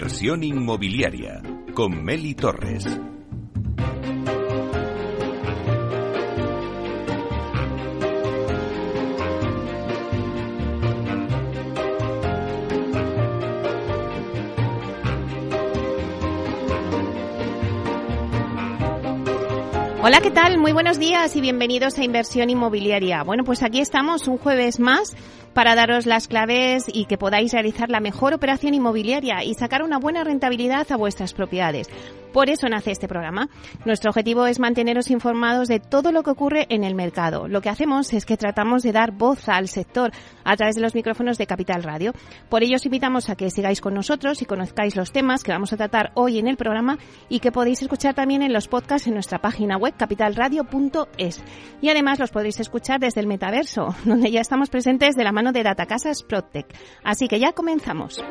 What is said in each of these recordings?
Inversión inmobiliaria con Meli Torres. Hola, ¿qué tal? Muy buenos días y bienvenidos a Inversión Inmobiliaria. Bueno, pues aquí estamos un jueves más para daros las claves y que podáis realizar la mejor operación inmobiliaria y sacar una buena rentabilidad a vuestras propiedades. Por eso nace este programa. Nuestro objetivo es manteneros informados de todo lo que ocurre en el mercado. Lo que hacemos es que tratamos de dar voz al sector a través de los micrófonos de Capital Radio. Por ello os invitamos a que sigáis con nosotros y conozcáis los temas que vamos a tratar hoy en el programa y que podéis escuchar también en los podcasts en nuestra página web capitalradio.es. Y además los podéis escuchar desde el metaverso, donde ya estamos presentes de la mano de Datacasas Protec. Así que ya comenzamos.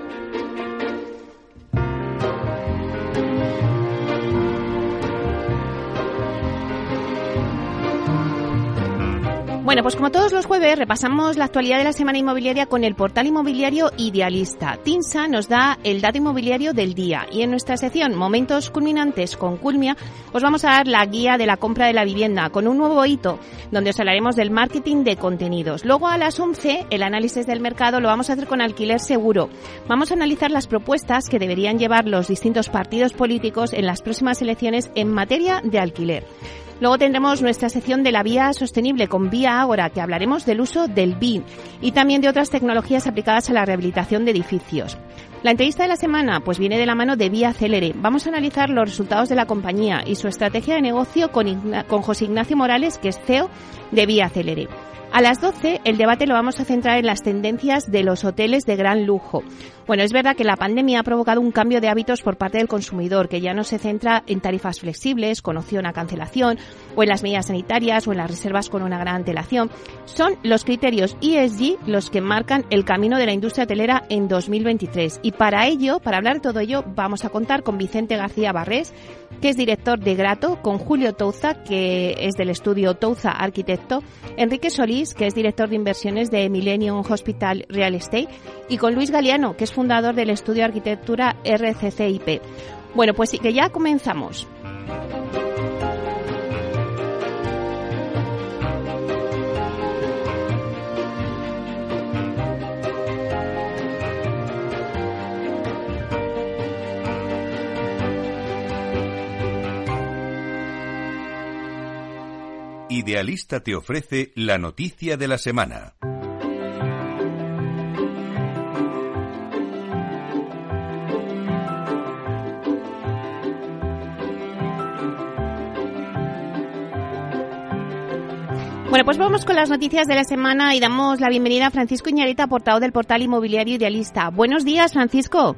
Bueno, pues como todos los jueves repasamos la actualidad de la semana inmobiliaria con el portal inmobiliario Idealista. TINSA nos da el dato inmobiliario del día y en nuestra sección Momentos culminantes con Culmia os vamos a dar la guía de la compra de la vivienda con un nuevo hito donde os hablaremos del marketing de contenidos. Luego a las 11 el análisis del mercado lo vamos a hacer con alquiler seguro. Vamos a analizar las propuestas que deberían llevar los distintos partidos políticos en las próximas elecciones en materia de alquiler. Luego tendremos nuestra sección de la vía sostenible con Vía Ágora, que hablaremos del uso del BIM y también de otras tecnologías aplicadas a la rehabilitación de edificios. La entrevista de la semana pues viene de la mano de Vía Celere. Vamos a analizar los resultados de la compañía y su estrategia de negocio con, con José Ignacio Morales, que es CEO de Vía Celere. A las 12 el debate lo vamos a centrar en las tendencias de los hoteles de gran lujo. Bueno, es verdad que la pandemia ha provocado un cambio de hábitos por parte del consumidor, que ya no se centra en tarifas flexibles, con opción a cancelación, o en las medidas sanitarias, o en las reservas con una gran antelación. Son los criterios ESG los que marcan el camino de la industria hotelera en 2023. Y para ello, para hablar de todo ello, vamos a contar con Vicente García Barrés, que es director de Grato, con Julio Touza, que es del estudio Touza Arquitecto, Enrique Solís, que es director de inversiones de Millennium Hospital Real Estate, y con Luis Galeano, que es fundador del estudio de arquitectura RCCIP. Bueno, pues sí que ya comenzamos. Idealista te ofrece la noticia de la semana. Bueno, pues vamos con las noticias de la semana y damos la bienvenida a Francisco Iñareta, portavoz del portal inmobiliario Idealista. Buenos días, Francisco.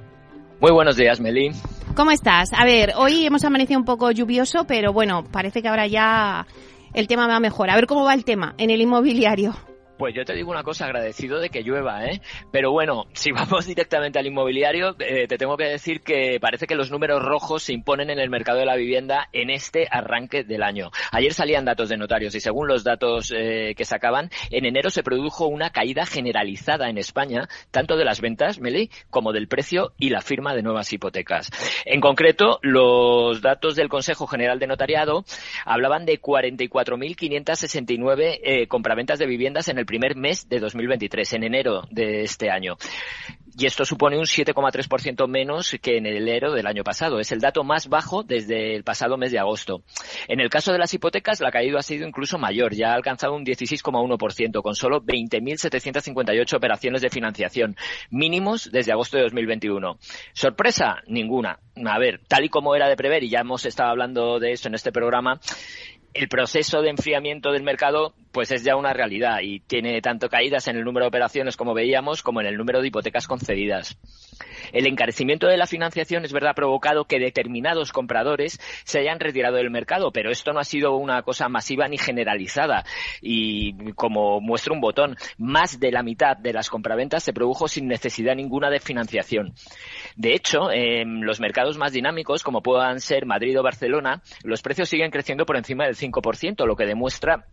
Muy buenos días, Meli. ¿Cómo estás? A ver, hoy hemos amanecido un poco lluvioso, pero bueno, parece que ahora ya el tema va mejor. A ver cómo va el tema en el inmobiliario. Pues yo te digo una cosa, agradecido de que llueva, ¿eh? Pero bueno, si vamos directamente al inmobiliario, eh, te tengo que decir que parece que los números rojos se imponen en el mercado de la vivienda en este arranque del año. Ayer salían datos de notarios y según los datos eh, que sacaban, en enero se produjo una caída generalizada en España, tanto de las ventas, Meli, como del precio y la firma de nuevas hipotecas. En concreto, los datos del Consejo General de Notariado hablaban de 44.569 eh, compraventas de viviendas en el primer mes de 2023, en enero de este año. Y esto supone un 7,3% menos que en enero del año pasado. Es el dato más bajo desde el pasado mes de agosto. En el caso de las hipotecas, la caída ha sido incluso mayor. Ya ha alcanzado un 16,1%, con solo 20.758 operaciones de financiación, mínimos desde agosto de 2021. ¿Sorpresa? Ninguna. A ver, tal y como era de prever, y ya hemos estado hablando de eso en este programa, el proceso de enfriamiento del mercado pues es ya una realidad y tiene tanto caídas en el número de operaciones como veíamos como en el número de hipotecas concedidas. El encarecimiento de la financiación es verdad ha provocado que determinados compradores se hayan retirado del mercado, pero esto no ha sido una cosa masiva ni generalizada y como muestra un botón, más de la mitad de las compraventas se produjo sin necesidad ninguna de financiación. De hecho, en los mercados más dinámicos como puedan ser Madrid o Barcelona, los precios siguen creciendo por encima del 5%, lo que demuestra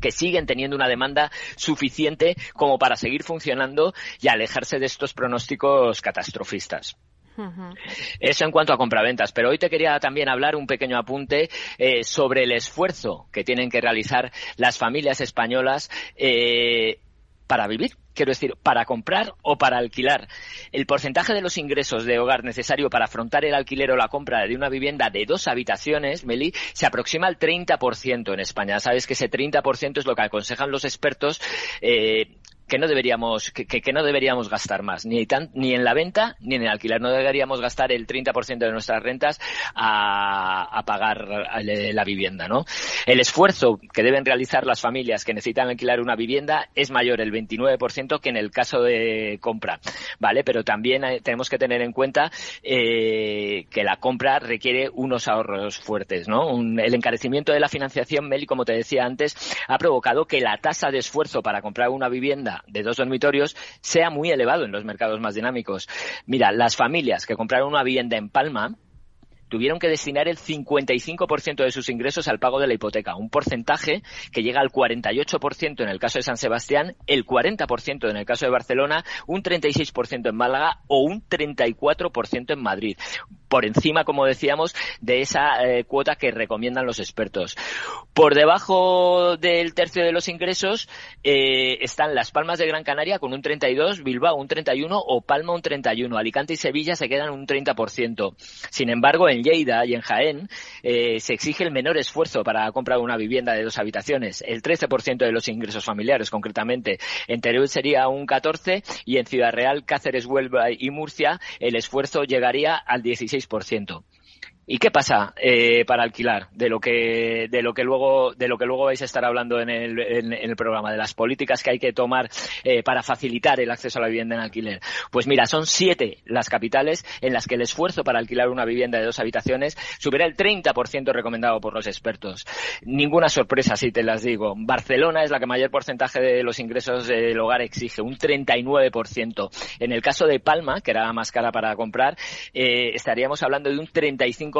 que siguen teniendo una demanda suficiente como para seguir funcionando y alejarse de estos pronósticos catastrofistas. Eso en cuanto a compraventas. Pero hoy te quería también hablar un pequeño apunte eh, sobre el esfuerzo que tienen que realizar las familias españolas eh, para vivir, quiero decir, para comprar o para alquilar. El porcentaje de los ingresos de hogar necesario para afrontar el alquiler o la compra de una vivienda de dos habitaciones, Meli, se aproxima al 30% en España. Sabes que ese 30% es lo que aconsejan los expertos eh, que no deberíamos que, no deberíamos gastar más ni tan, ni en la venta ni en el alquiler no deberíamos gastar el 30% de nuestras rentas a, a pagar la vivienda no el esfuerzo que deben realizar las familias que necesitan alquilar una vivienda es mayor el 29% que en el caso de compra vale pero también tenemos que tener en cuenta eh, que la compra requiere unos ahorros fuertes no el encarecimiento de la financiación Meli como te decía antes ha provocado que la tasa de esfuerzo para comprar una vivienda de dos dormitorios sea muy elevado en los mercados más dinámicos. Mira, las familias que compraron una vivienda en Palma tuvieron que destinar el 55% de sus ingresos al pago de la hipoteca, un porcentaje que llega al 48% en el caso de San Sebastián, el 40% en el caso de Barcelona, un 36% en Málaga o un 34% en Madrid por encima, como decíamos, de esa eh, cuota que recomiendan los expertos. Por debajo del tercio de los ingresos eh, están Las Palmas de Gran Canaria con un 32, Bilbao un 31 o Palma un 31. Alicante y Sevilla se quedan un 30%. Sin embargo, en Lleida y en Jaén eh, se exige el menor esfuerzo para comprar una vivienda de dos habitaciones, el 13% de los ingresos familiares concretamente. En Teruel sería un 14 y en Ciudad Real, Cáceres, Huelva y Murcia el esfuerzo llegaría al 16 6%. ¿Y qué pasa eh, para alquilar? De lo que de lo que luego de lo que luego vais a estar hablando en el, en, el programa de las políticas que hay que tomar eh, para facilitar el acceso a la vivienda en alquiler. Pues mira, son siete las capitales en las que el esfuerzo para alquilar una vivienda de dos habitaciones supera el 30% recomendado por los expertos. Ninguna sorpresa si te las digo. Barcelona es la que mayor porcentaje de los ingresos del hogar exige, un 39%. En el caso de Palma, que era más cara para comprar, eh, estaríamos hablando de un 35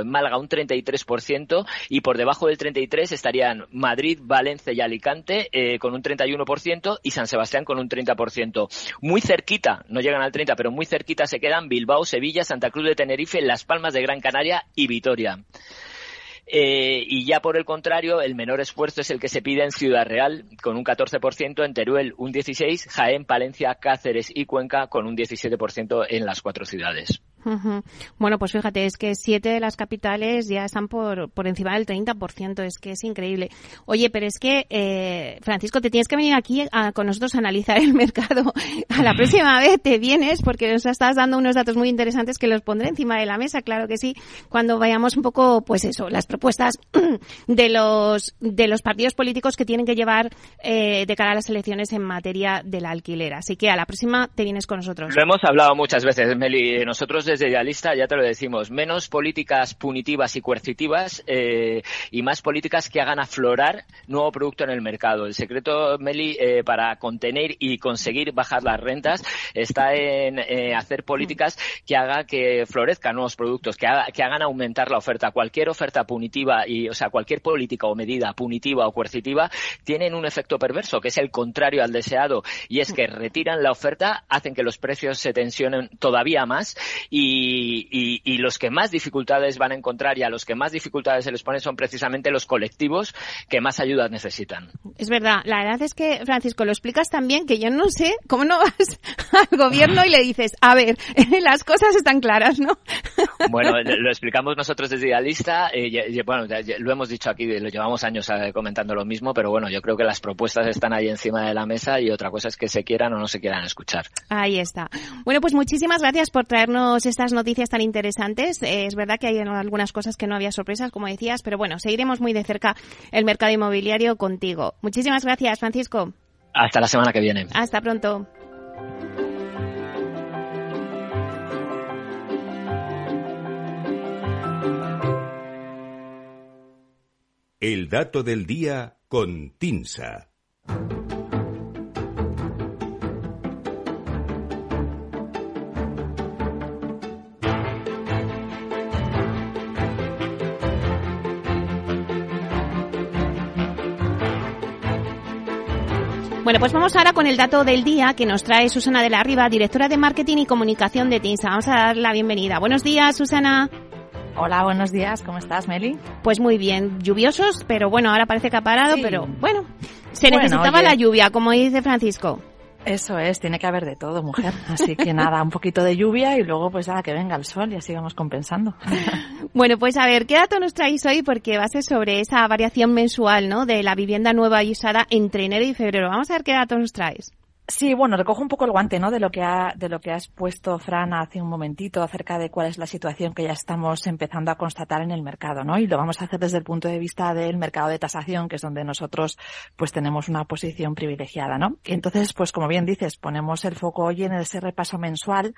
en Málaga un 33% y por debajo del 33% estarían Madrid, Valencia y Alicante eh, con un 31% y San Sebastián con un 30%. Muy cerquita, no llegan al 30, pero muy cerquita se quedan Bilbao, Sevilla, Santa Cruz de Tenerife, Las Palmas de Gran Canaria y Vitoria. Eh, y ya por el contrario, el menor esfuerzo es el que se pide en Ciudad Real, con un 14%, en Teruel un 16%, Jaén, Palencia, Cáceres y Cuenca con un 17% en las cuatro ciudades. Bueno, pues fíjate, es que siete de las capitales ya están por, por encima del 30%, es que es increíble. Oye, pero es que, eh, Francisco, te tienes que venir aquí con nosotros a analizar el mercado. A la próxima vez te vienes porque nos estás dando unos datos muy interesantes que los pondré encima de la mesa, claro que sí, cuando vayamos un poco, pues eso, las propuestas de los, de los partidos políticos que tienen que llevar eh, de cara a las elecciones en materia del alquiler. Así que a la próxima te vienes con nosotros. Lo hemos hablado muchas veces, Meli. Nosotros desde Idealista, ya te lo decimos, menos políticas punitivas y coercitivas eh, y más políticas que hagan aflorar nuevo producto en el mercado. El secreto, Meli, eh, para contener y conseguir bajar las rentas está en eh, hacer políticas que hagan que florezcan nuevos productos, que, que hagan aumentar la oferta. Cualquier oferta punitiva y, o sea, cualquier política o medida punitiva o coercitiva tienen un efecto perverso, que es el contrario al deseado, y es que retiran la oferta, hacen que los precios se tensionen todavía más y, los que más dificultades van a encontrar y a los que más dificultades se les pone son precisamente los colectivos que más ayuda necesitan. Es verdad, la verdad es que, Francisco, lo explicas también que yo no sé cómo no vas al gobierno y le dices, a ver, las cosas están claras, ¿no? Bueno, lo explicamos nosotros desde Idealista, eh, bueno, lo hemos dicho aquí, lo llevamos años eh, comentando lo mismo, pero bueno, yo creo que las propuestas están ahí encima de la mesa y otra cosa es que se quieran o no se quieran escuchar. Ahí está. Bueno, pues muchísimas gracias por traernos estas noticias tan interesantes. Eh, es verdad que hay algunas cosas que no había sorpresas, como decías, pero bueno, seguiremos muy de cerca el mercado inmobiliario contigo. Muchísimas gracias, Francisco. Hasta la semana que viene. Hasta pronto. El dato del día con Tinsa. Bueno, pues vamos ahora con el dato del día que nos trae Susana de la Riva, directora de Marketing y Comunicación de TINSA. Vamos a dar la bienvenida. Buenos días, Susana. Hola, buenos días. ¿Cómo estás, Meli? Pues muy bien. Lluviosos, pero bueno, ahora parece que ha parado, pero bueno, se necesitaba la lluvia, como dice Francisco. Eso es, tiene que haber de todo, mujer. Así que nada, un poquito de lluvia y luego pues nada, que venga el sol y así vamos compensando. Bueno, pues a ver, ¿qué dato nos traéis hoy? Porque va a ser sobre esa variación mensual, ¿no? De la vivienda nueva y usada entre enero y febrero. Vamos a ver qué dato nos traes. Sí, bueno, recojo un poco el guante, ¿no? De lo que ha, de lo que has puesto Fran hace un momentito acerca de cuál es la situación que ya estamos empezando a constatar en el mercado, ¿no? Y lo vamos a hacer desde el punto de vista del mercado de tasación, que es donde nosotros, pues, tenemos una posición privilegiada, ¿no? Y entonces, pues, como bien dices, ponemos el foco hoy en ese repaso mensual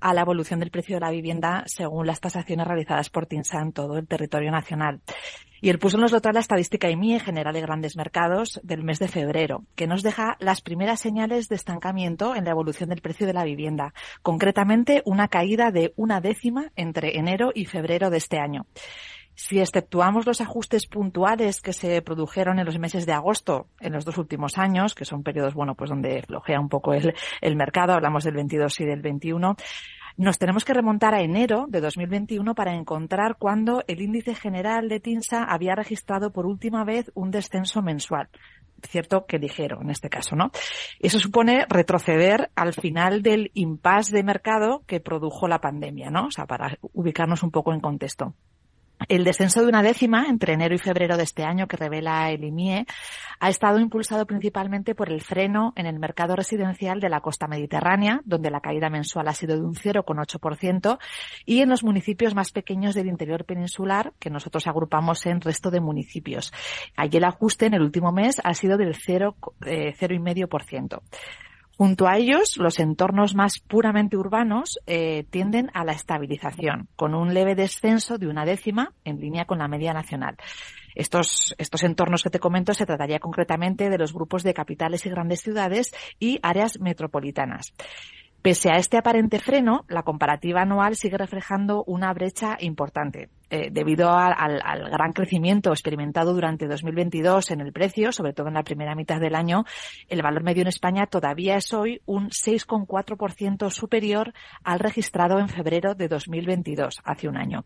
a la evolución del precio de la vivienda según las tasaciones realizadas por TINSA en todo el territorio nacional. Y el PUSO nos lo trae la estadística IMI general de grandes mercados del mes de febrero, que nos deja las primeras señales de estancamiento en la evolución del precio de la vivienda, concretamente una caída de una décima entre enero y febrero de este año. Si exceptuamos los ajustes puntuales que se produjeron en los meses de agosto en los dos últimos años, que son periodos, bueno, pues donde flojea un poco el, el mercado, hablamos del 22 y del 21, nos tenemos que remontar a enero de 2021 para encontrar cuando el índice general de TINSA había registrado por última vez un descenso mensual cierto que ligero en este caso, ¿no? Eso supone retroceder al final del impasse de mercado que produjo la pandemia, ¿no? O sea, para ubicarnos un poco en contexto. El descenso de una décima entre enero y febrero de este año que revela el IMIE ha estado impulsado principalmente por el freno en el mercado residencial de la costa mediterránea, donde la caída mensual ha sido de un 0,8%, y en los municipios más pequeños del interior peninsular, que nosotros agrupamos en resto de municipios. Allí el ajuste en el último mes ha sido del 0,5%. Junto a ellos, los entornos más puramente urbanos eh, tienden a la estabilización, con un leve descenso de una décima en línea con la media nacional. Estos, estos entornos que te comento se trataría concretamente de los grupos de capitales y grandes ciudades y áreas metropolitanas. Pese a este aparente freno, la comparativa anual sigue reflejando una brecha importante. Eh, debido al, gran crecimiento experimentado durante 2022 en el precio, sobre todo en la primera mitad del año, el valor medio en España todavía es hoy un 6,4% superior al registrado en febrero de 2022, hace un año.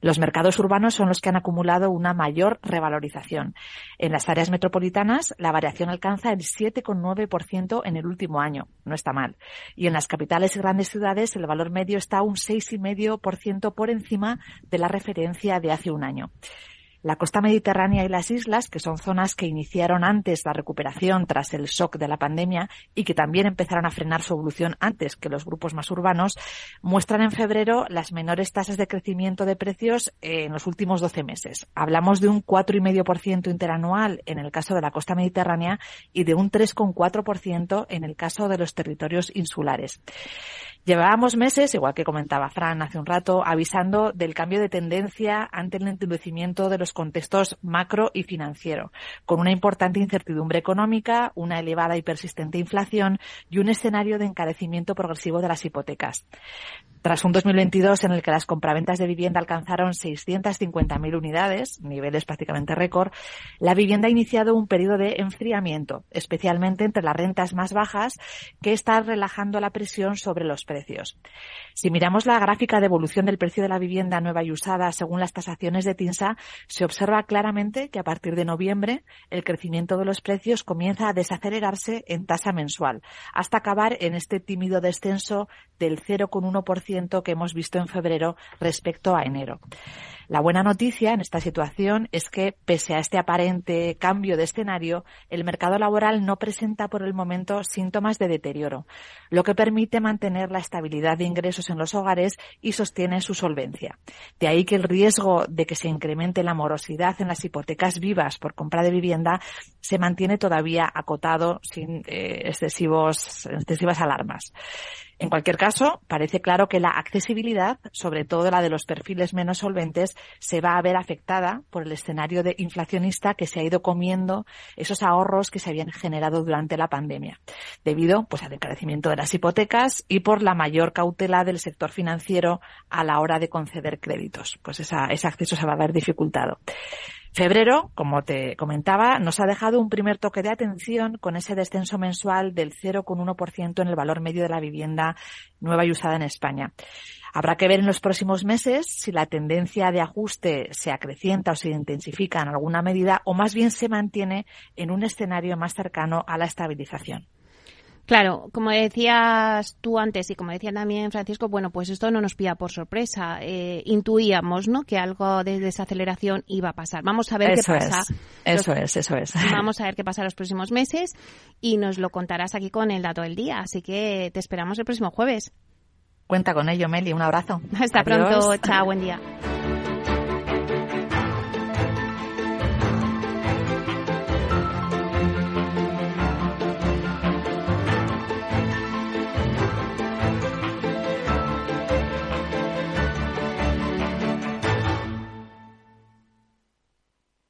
Los mercados urbanos son los que han acumulado una mayor revalorización. En las áreas metropolitanas, la variación alcanza el 7,9% en el último año. No está mal. Y en las capitales y grandes ciudades, el valor medio está un 6,5% por encima de la referencia de hace un año. La costa mediterránea y las islas, que son zonas que iniciaron antes la recuperación tras el shock de la pandemia y que también empezaron a frenar su evolución antes que los grupos más urbanos, muestran en febrero las menores tasas de crecimiento de precios en los últimos 12 meses. Hablamos de un 4,5% interanual en el caso de la costa mediterránea y de un 3,4% en el caso de los territorios insulares. Llevábamos meses, igual que comentaba Fran hace un rato, avisando del cambio de tendencia ante el endurecimiento de los contextos macro y financiero, con una importante incertidumbre económica, una elevada y persistente inflación y un escenario de encarecimiento progresivo de las hipotecas. Tras un 2022 en el que las compraventas de vivienda alcanzaron 650.000 unidades, niveles prácticamente récord, la vivienda ha iniciado un periodo de enfriamiento, especialmente entre las rentas más bajas, que está relajando la presión sobre los precios. Si miramos la gráfica de evolución del precio de la vivienda nueva y usada según las tasaciones de TINSA, se observa claramente que a partir de noviembre el crecimiento de los precios comienza a desacelerarse en tasa mensual, hasta acabar en este tímido descenso del 0,1% que hemos visto en febrero respecto a enero. La buena noticia en esta situación es que, pese a este aparente cambio de escenario, el mercado laboral no presenta por el momento síntomas de deterioro, lo que permite mantener la estabilidad de ingresos en los hogares y sostiene su solvencia. De ahí que el riesgo de que se incremente la morosidad en las hipotecas vivas por compra de vivienda se mantiene todavía acotado sin eh, excesivos, excesivas alarmas. En cualquier caso, parece claro que la accesibilidad, sobre todo la de los perfiles menos solventes, se va a ver afectada por el escenario de inflacionista que se ha ido comiendo esos ahorros que se habían generado durante la pandemia, debido pues al encarecimiento de las hipotecas y por la mayor cautela del sector financiero a la hora de conceder créditos. Pues ese acceso se va a ver dificultado. Febrero, como te comentaba, nos ha dejado un primer toque de atención con ese descenso mensual del 0,1% en el valor medio de la vivienda nueva y usada en España. Habrá que ver en los próximos meses si la tendencia de ajuste se acrecienta o se intensifica en alguna medida o más bien se mantiene en un escenario más cercano a la estabilización. Claro, como decías tú antes y como decía también Francisco, bueno, pues esto no nos pilla por sorpresa. Eh, intuíamos, ¿no? Que algo de desaceleración iba a pasar. Vamos a ver qué pasa. Eso es, eso es. Vamos a ver qué pasa los próximos meses y nos lo contarás aquí con el dato del día. Así que te esperamos el próximo jueves. Cuenta con ello, Meli. Un abrazo. Hasta pronto. Chao, buen día.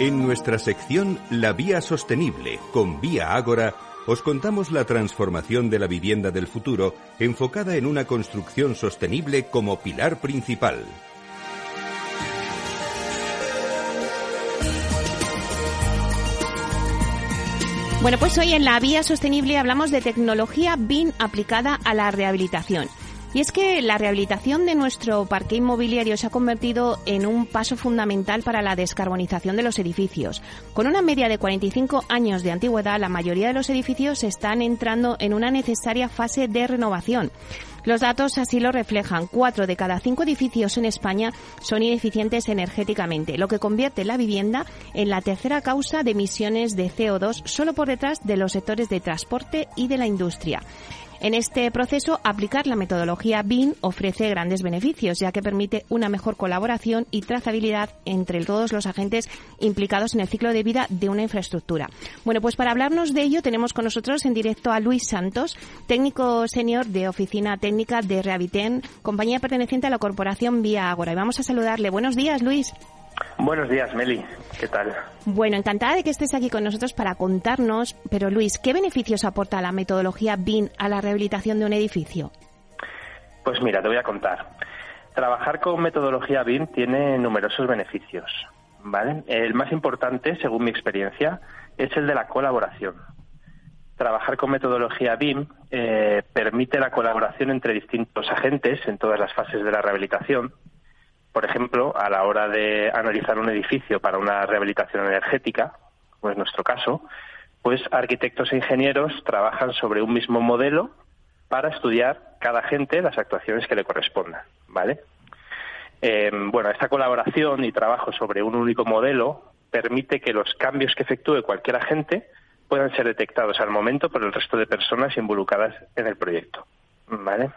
En nuestra sección La Vía Sostenible con Vía Ágora, os contamos la transformación de la vivienda del futuro enfocada en una construcción sostenible como pilar principal. Bueno, pues hoy en la Vía Sostenible hablamos de tecnología BIM aplicada a la rehabilitación. Y es que la rehabilitación de nuestro parque inmobiliario se ha convertido en un paso fundamental para la descarbonización de los edificios. Con una media de 45 años de antigüedad, la mayoría de los edificios están entrando en una necesaria fase de renovación. Los datos así lo reflejan. Cuatro de cada cinco edificios en España son ineficientes energéticamente, lo que convierte la vivienda en la tercera causa de emisiones de CO2 solo por detrás de los sectores de transporte y de la industria. En este proceso, aplicar la metodología BIM ofrece grandes beneficios, ya que permite una mejor colaboración y trazabilidad entre todos los agentes implicados en el ciclo de vida de una infraestructura. Bueno, pues para hablarnos de ello tenemos con nosotros en directo a Luis Santos, técnico senior de Oficina Técnica de Rehabiten, compañía perteneciente a la corporación Vía Agora. Y vamos a saludarle. Buenos días, Luis. Buenos días, Meli. ¿Qué tal? Bueno, encantada de que estés aquí con nosotros para contarnos, pero Luis, ¿qué beneficios aporta la metodología BIM a la rehabilitación de un edificio? Pues mira, te voy a contar. Trabajar con metodología BIM tiene numerosos beneficios, ¿vale? El más importante, según mi experiencia, es el de la colaboración. Trabajar con metodología BIM eh, permite la colaboración entre distintos agentes en todas las fases de la rehabilitación, por ejemplo, a la hora de analizar un edificio para una rehabilitación energética, como es nuestro caso, pues arquitectos e ingenieros trabajan sobre un mismo modelo para estudiar cada agente las actuaciones que le correspondan, ¿vale? Em, bueno, esta colaboración y trabajo sobre un único modelo permite que los cambios que efectúe cualquier agente puedan ser detectados al momento por el resto de personas involucradas en el proyecto, ¿vale?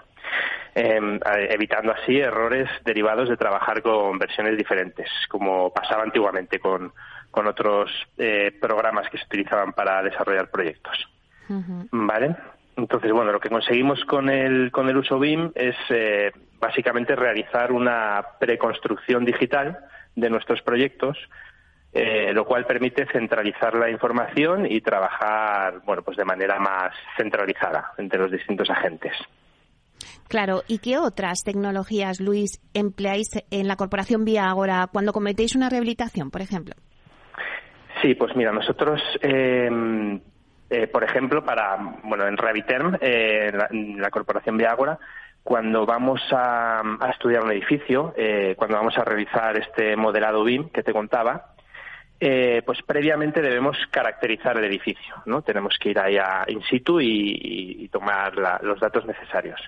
Em, evitando así errores derivados de trabajar con versiones diferentes, como pasaba antiguamente con, con otros eh, programas que se utilizaban para desarrollar proyectos. ¿Vale? Entonces, bueno, lo que conseguimos con el, con el uso BIM es eh, básicamente realizar una preconstrucción digital de nuestros proyectos, eh, lo cual permite centralizar la información y trabajar, bueno, pues de manera más centralizada entre los distintos agentes. Claro, ¿y qué otras tecnologías, Luis, empleáis en la corporación Vía Agora cuando cometéis una rehabilitación, por ejemplo? Sí, pues mira, nosotros, em, eh, por ejemplo, para, bueno, en Reviterm, eh, en, la, corporación Vía Agora, cuando vamos a, estudiar un edificio, eh, cuando vamos a realizar este modelado BIM que te contaba, eh, pues previamente debemos caracterizar el edificio, ¿no? Tenemos que ir ahí a in situ y, tomar los datos necesarios.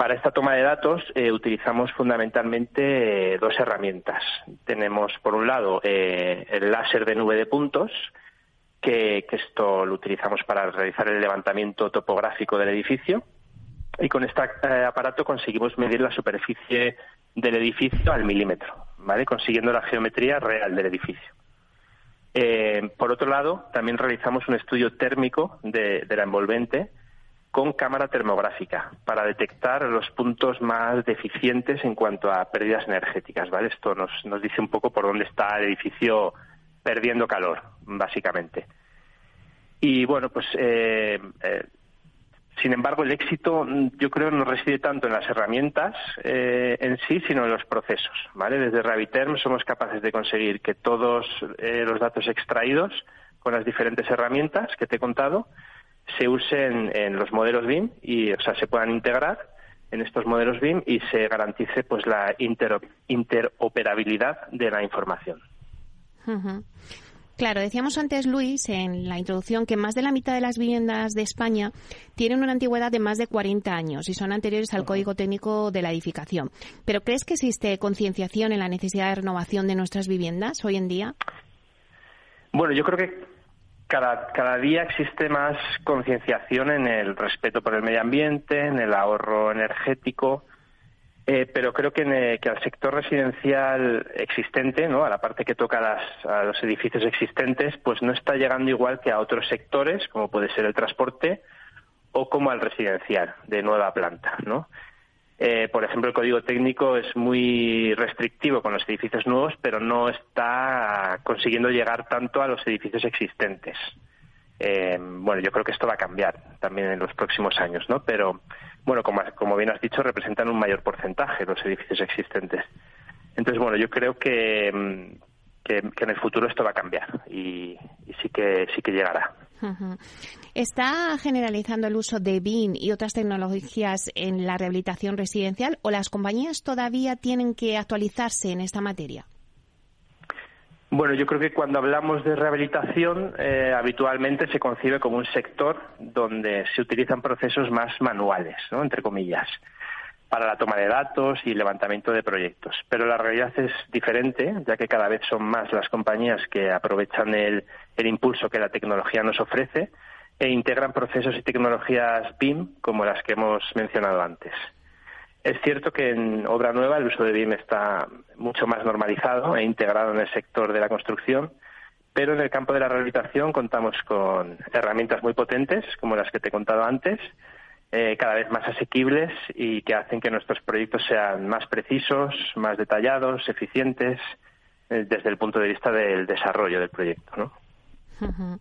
Para esta toma de datos eh, utilizamos fundamentalmente eh, dos herramientas. Tenemos, por un lado, el láser de nube de puntos, que, esto lo utilizamos para realizar el levantamiento topográfico del edificio. Y con este aparato conseguimos medir la superficie del edificio al milímetro, ¿vale? Consiguiendo la geometría real del edificio. Eh, por otro lado, también realizamos un estudio térmico de, la envolvente con cámara termográfica para detectar los puntos más deficientes en cuanto a pérdidas energéticas. ¿vale? Esto nos, nos dice un poco por dónde está el edificio perdiendo calor, básicamente. Y bueno, pues eh, eh, sin embargo, el éxito mm, yo creo no reside tanto en las herramientas eh, en sí, sino en los procesos. ¿vale? Desde Raviterm somos capaces de conseguir que todos eh, los datos extraídos con las diferentes herramientas que te he contado se usen en los modelos BIM y, o sea, se puedan integrar en estos modelos BIM y se garantice pues la interoperabilidad de la información. Claro, decíamos antes, Luis, en la introducción, que más de la mitad de las viviendas de España tienen una antigüedad de más de 40 años y son anteriores al código técnico de la edificación. ¿Pero crees que existe concienciación en la necesidad de renovación de nuestras viviendas hoy en día? Bueno, yo creo que cada, cada día existe más concienciación en el respeto por el medio ambiente, en el ahorro energético eh, pero creo que, al sector residencial existente, ¿no? a la parte que toca a los edificios existentes, pues no está llegando igual que a otros sectores, como puede ser el transporte o como al residencial de nueva planta. ¿no? Eh, por ejemplo, el código técnico es muy restrictivo con los edificios nuevos, pero no está consiguiendo llegar tanto a los edificios existentes. Eh, bueno, yo creo que esto va a cambiar también en los próximos años, ¿no? Pero, bueno, como, como bien has dicho, representan un mayor porcentaje los edificios existentes. Entonces, bueno, yo creo que, mm, que, en el futuro esto va a cambiar y, sí que sí que llegará. ¿Está generalizando el uso de BIM y otras tecnologías en la rehabilitación residencial o las compañías todavía tienen que actualizarse en esta materia? Bueno, yo creo que cuando hablamos de rehabilitación, eh, habitualmente se concibe como un sector donde se utilizan procesos más manuales, ¿no? entre comillas, para la toma de datos y levantamiento de proyectos. Pero la realidad es diferente, ya que cada vez son más las compañías que aprovechan el, impulso que la tecnología nos ofrece e integran procesos y tecnologías BIM como las que hemos mencionado antes. Es cierto que en obra nueva el uso de BIM está mucho más normalizado e integrado en el sector de la construcción, pero en el campo de la rehabilitación contamos con herramientas muy potentes, como las que te he contado antes, eh, cada vez más asequibles y que hacen que nuestros proyectos sean más precisos, más detallados, eficientes, eh, desde el punto de vista del desarrollo del proyecto. ¿no?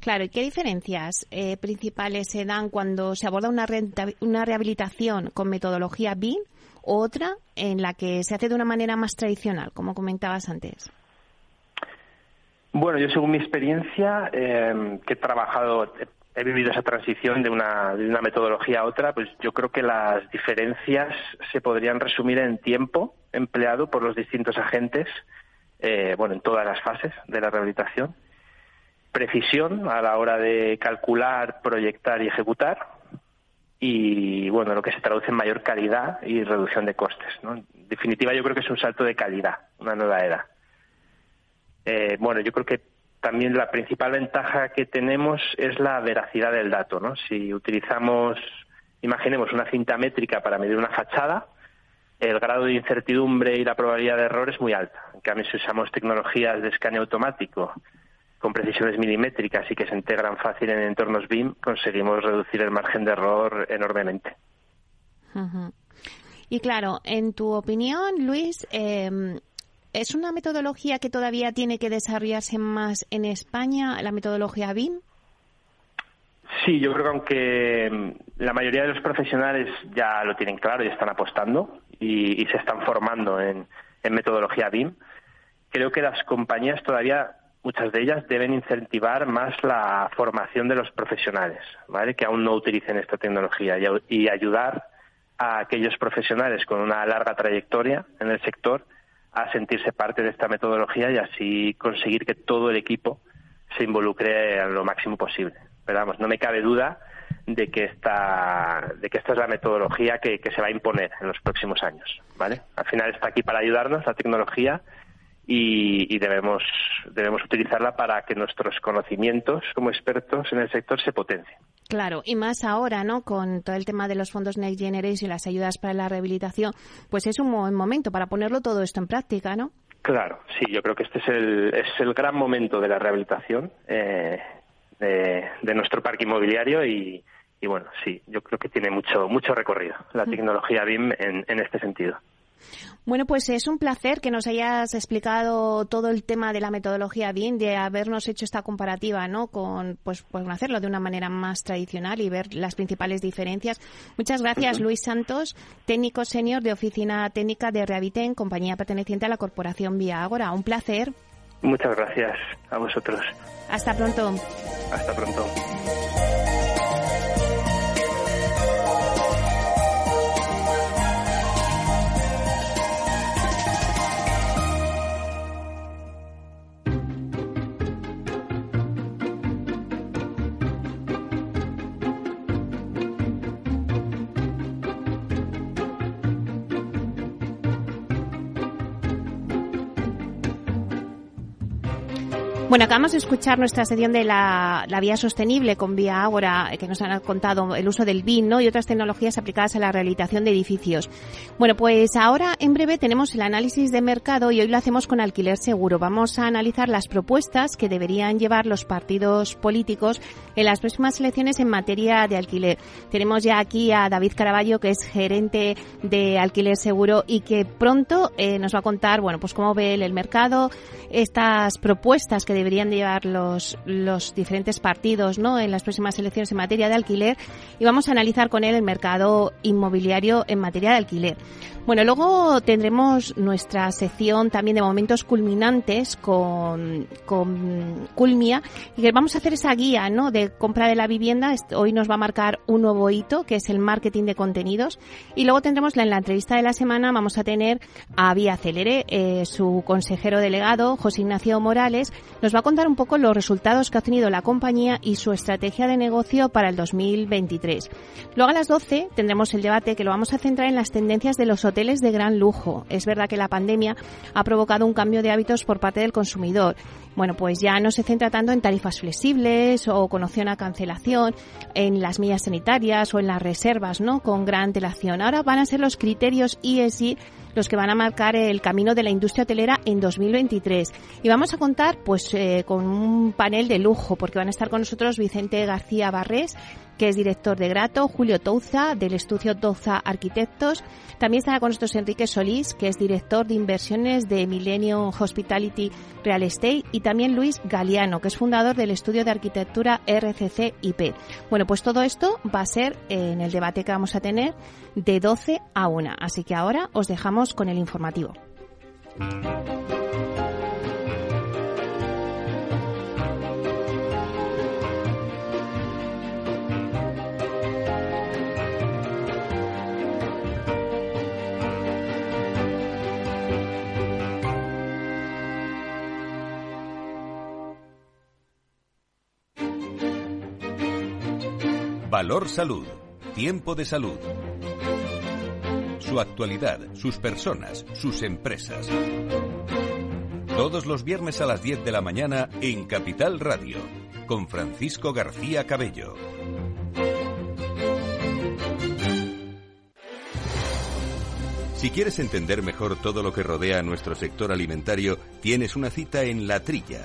Claro, ¿y qué diferencias eh, principales se dan cuando se aborda una, una rehabilitación con metodología BIM o otra en la que se hace de una manera más tradicional, como comentabas antes? Bueno, yo según mi experiencia, em, que he trabajado, he vivido esa transición de una, de una metodología a otra, pues yo creo que las diferencias se podrían resumir en tiempo empleado por los distintos agentes, eh, bueno, en todas las fases de la rehabilitación precisión a la hora de calcular, proyectar y ejecutar y bueno, lo que se traduce en mayor calidad y reducción de costes. En definitiva, yo creo que es un salto de calidad, una nueva era. Eh, bueno, yo creo que también la principal ventaja que tenemos es la veracidad del dato. ¿no? Si utilizamos, imaginemos, una cinta métrica para medir una fachada, el grado de incertidumbre y la probabilidad de error es muy alta. En cambio, si usamos tecnologías de escaneo automático con precisiones milimétricas y que se integran fácil en entornos BIM, conseguimos reducir el margen de error enormemente. Y claro, en tu opinión, Luis, em, ¿es una metodología que todavía tiene que desarrollarse más en España, la metodología BIM? Sí, yo creo que aunque em, la mayoría de los profesionales ya lo tienen claro y están apostando y, se están formando en metodología BIM, creo que las compañías todavía muchas de ellas deben incentivar más la formación de los profesionales, ¿vale? que aún no utilicen esta tecnología y, ayudar a aquellos profesionales con una larga trayectoria en el sector a sentirse parte de esta metodología y así conseguir que todo el equipo se involucre a lo máximo posible. Pero no me cabe duda de que esta, de que esta es la metodología que, que se va a imponer en los próximos años. ¿vale? Al final está aquí para ayudarnos la tecnología y, debemos, debemos utilizarla para que nuestros conocimientos como expertos en el sector se potencien. Claro, y más ahora, ¿no? Con todo el tema de los fondos Next Generation y las ayudas para la rehabilitación, pues es un buen momento para ponerlo todo esto en práctica, ¿no? Claro, sí, yo creo que este es el, es el gran momento de la rehabilitación eh, de, nuestro parque inmobiliario y, bueno, sí, yo creo que tiene mucho, mucho recorrido la mm. tecnología BIM en este sentido. Bueno, pues es un placer que nos hayas explicado todo el tema de la metodología BIM, de habernos hecho esta comparativa, ¿no? Con, pues, pues hacerlo de una manera más tradicional y ver las principales diferencias. Muchas gracias, Luis Santos, técnico senior de Oficina Técnica de Rehabiten, compañía perteneciente a la Corporación Vía Agora. Un placer. Muchas gracias a vosotros. Hasta pronto. Hasta pronto. Bueno, acabamos de escuchar nuestra sección de la, vía sostenible con Vía Ágora, eh, que nos han contado el uso del BIN ¿no? y otras tecnologías aplicadas a la rehabilitación de edificios. Bueno, pues ahora en breve tenemos el análisis de mercado y hoy lo hacemos con alquiler seguro. Vamos a analizar las propuestas que deberían llevar los partidos políticos en las próximas elecciones en materia de alquiler. Tenemos ya aquí a David Caraballo, que es gerente de alquiler seguro y que pronto eh, nos va a contar, bueno, pues cómo ve el mercado, estas propuestas que deberían llevar los, los diferentes partidos ¿no? en las próximas elecciones en materia de alquiler y vamos a analizar con él el mercado inmobiliario en materia de alquiler. Bueno, luego tendremos nuestra sección también de momentos culminantes con, con Culmia y que vamos a hacer esa guía ¿no? de compra de la vivienda. Hoy nos va a marcar un nuevo hito que es el marketing de contenidos y luego tendremos la, en la entrevista de la semana vamos a tener a Vía Celere, eh, su consejero delegado, José Ignacio Morales, nos va a contar un poco los resultados que ha tenido la compañía y su estrategia de negocio para el 2023. Luego a las 12 tendremos el debate que lo vamos a centrar en las tendencias de los hoteles de gran lujo. Es verdad que la pandemia ha provocado un cambio de hábitos por parte del consumidor. Bueno, pues ya no se centra tanto en tarifas flexibles o con opción a cancelación, en las millas sanitarias o en las reservas, ¿no? Con gran antelación. Ahora van a ser los criterios ESG los que van a marcar el camino de la industria hotelera en 2023. Y vamos a contar pues eh, con un panel de lujo porque van a estar con nosotros Vicente García Barrés, que es director de Grato, Julio Touza, del estudio Touza Arquitectos. También estará con nosotros Enrique Solís, que es director de inversiones de Millennium Hospitality Real Estate, y también Luis Galeano, que es fundador del estudio de arquitectura RCC IP. Bueno, pues todo esto va a ser en el debate que vamos a tener de 12 a 1. Así que ahora os dejamos con el informativo. Valor Salud. Tiempo de salud. Su actualidad, sus personas, sus empresas. Todos los viernes a las 10 de la mañana en Capital Radio, con Francisco García Cabello. Si quieres entender mejor todo lo que rodea a nuestro sector alimentario, tienes una cita en La Trilla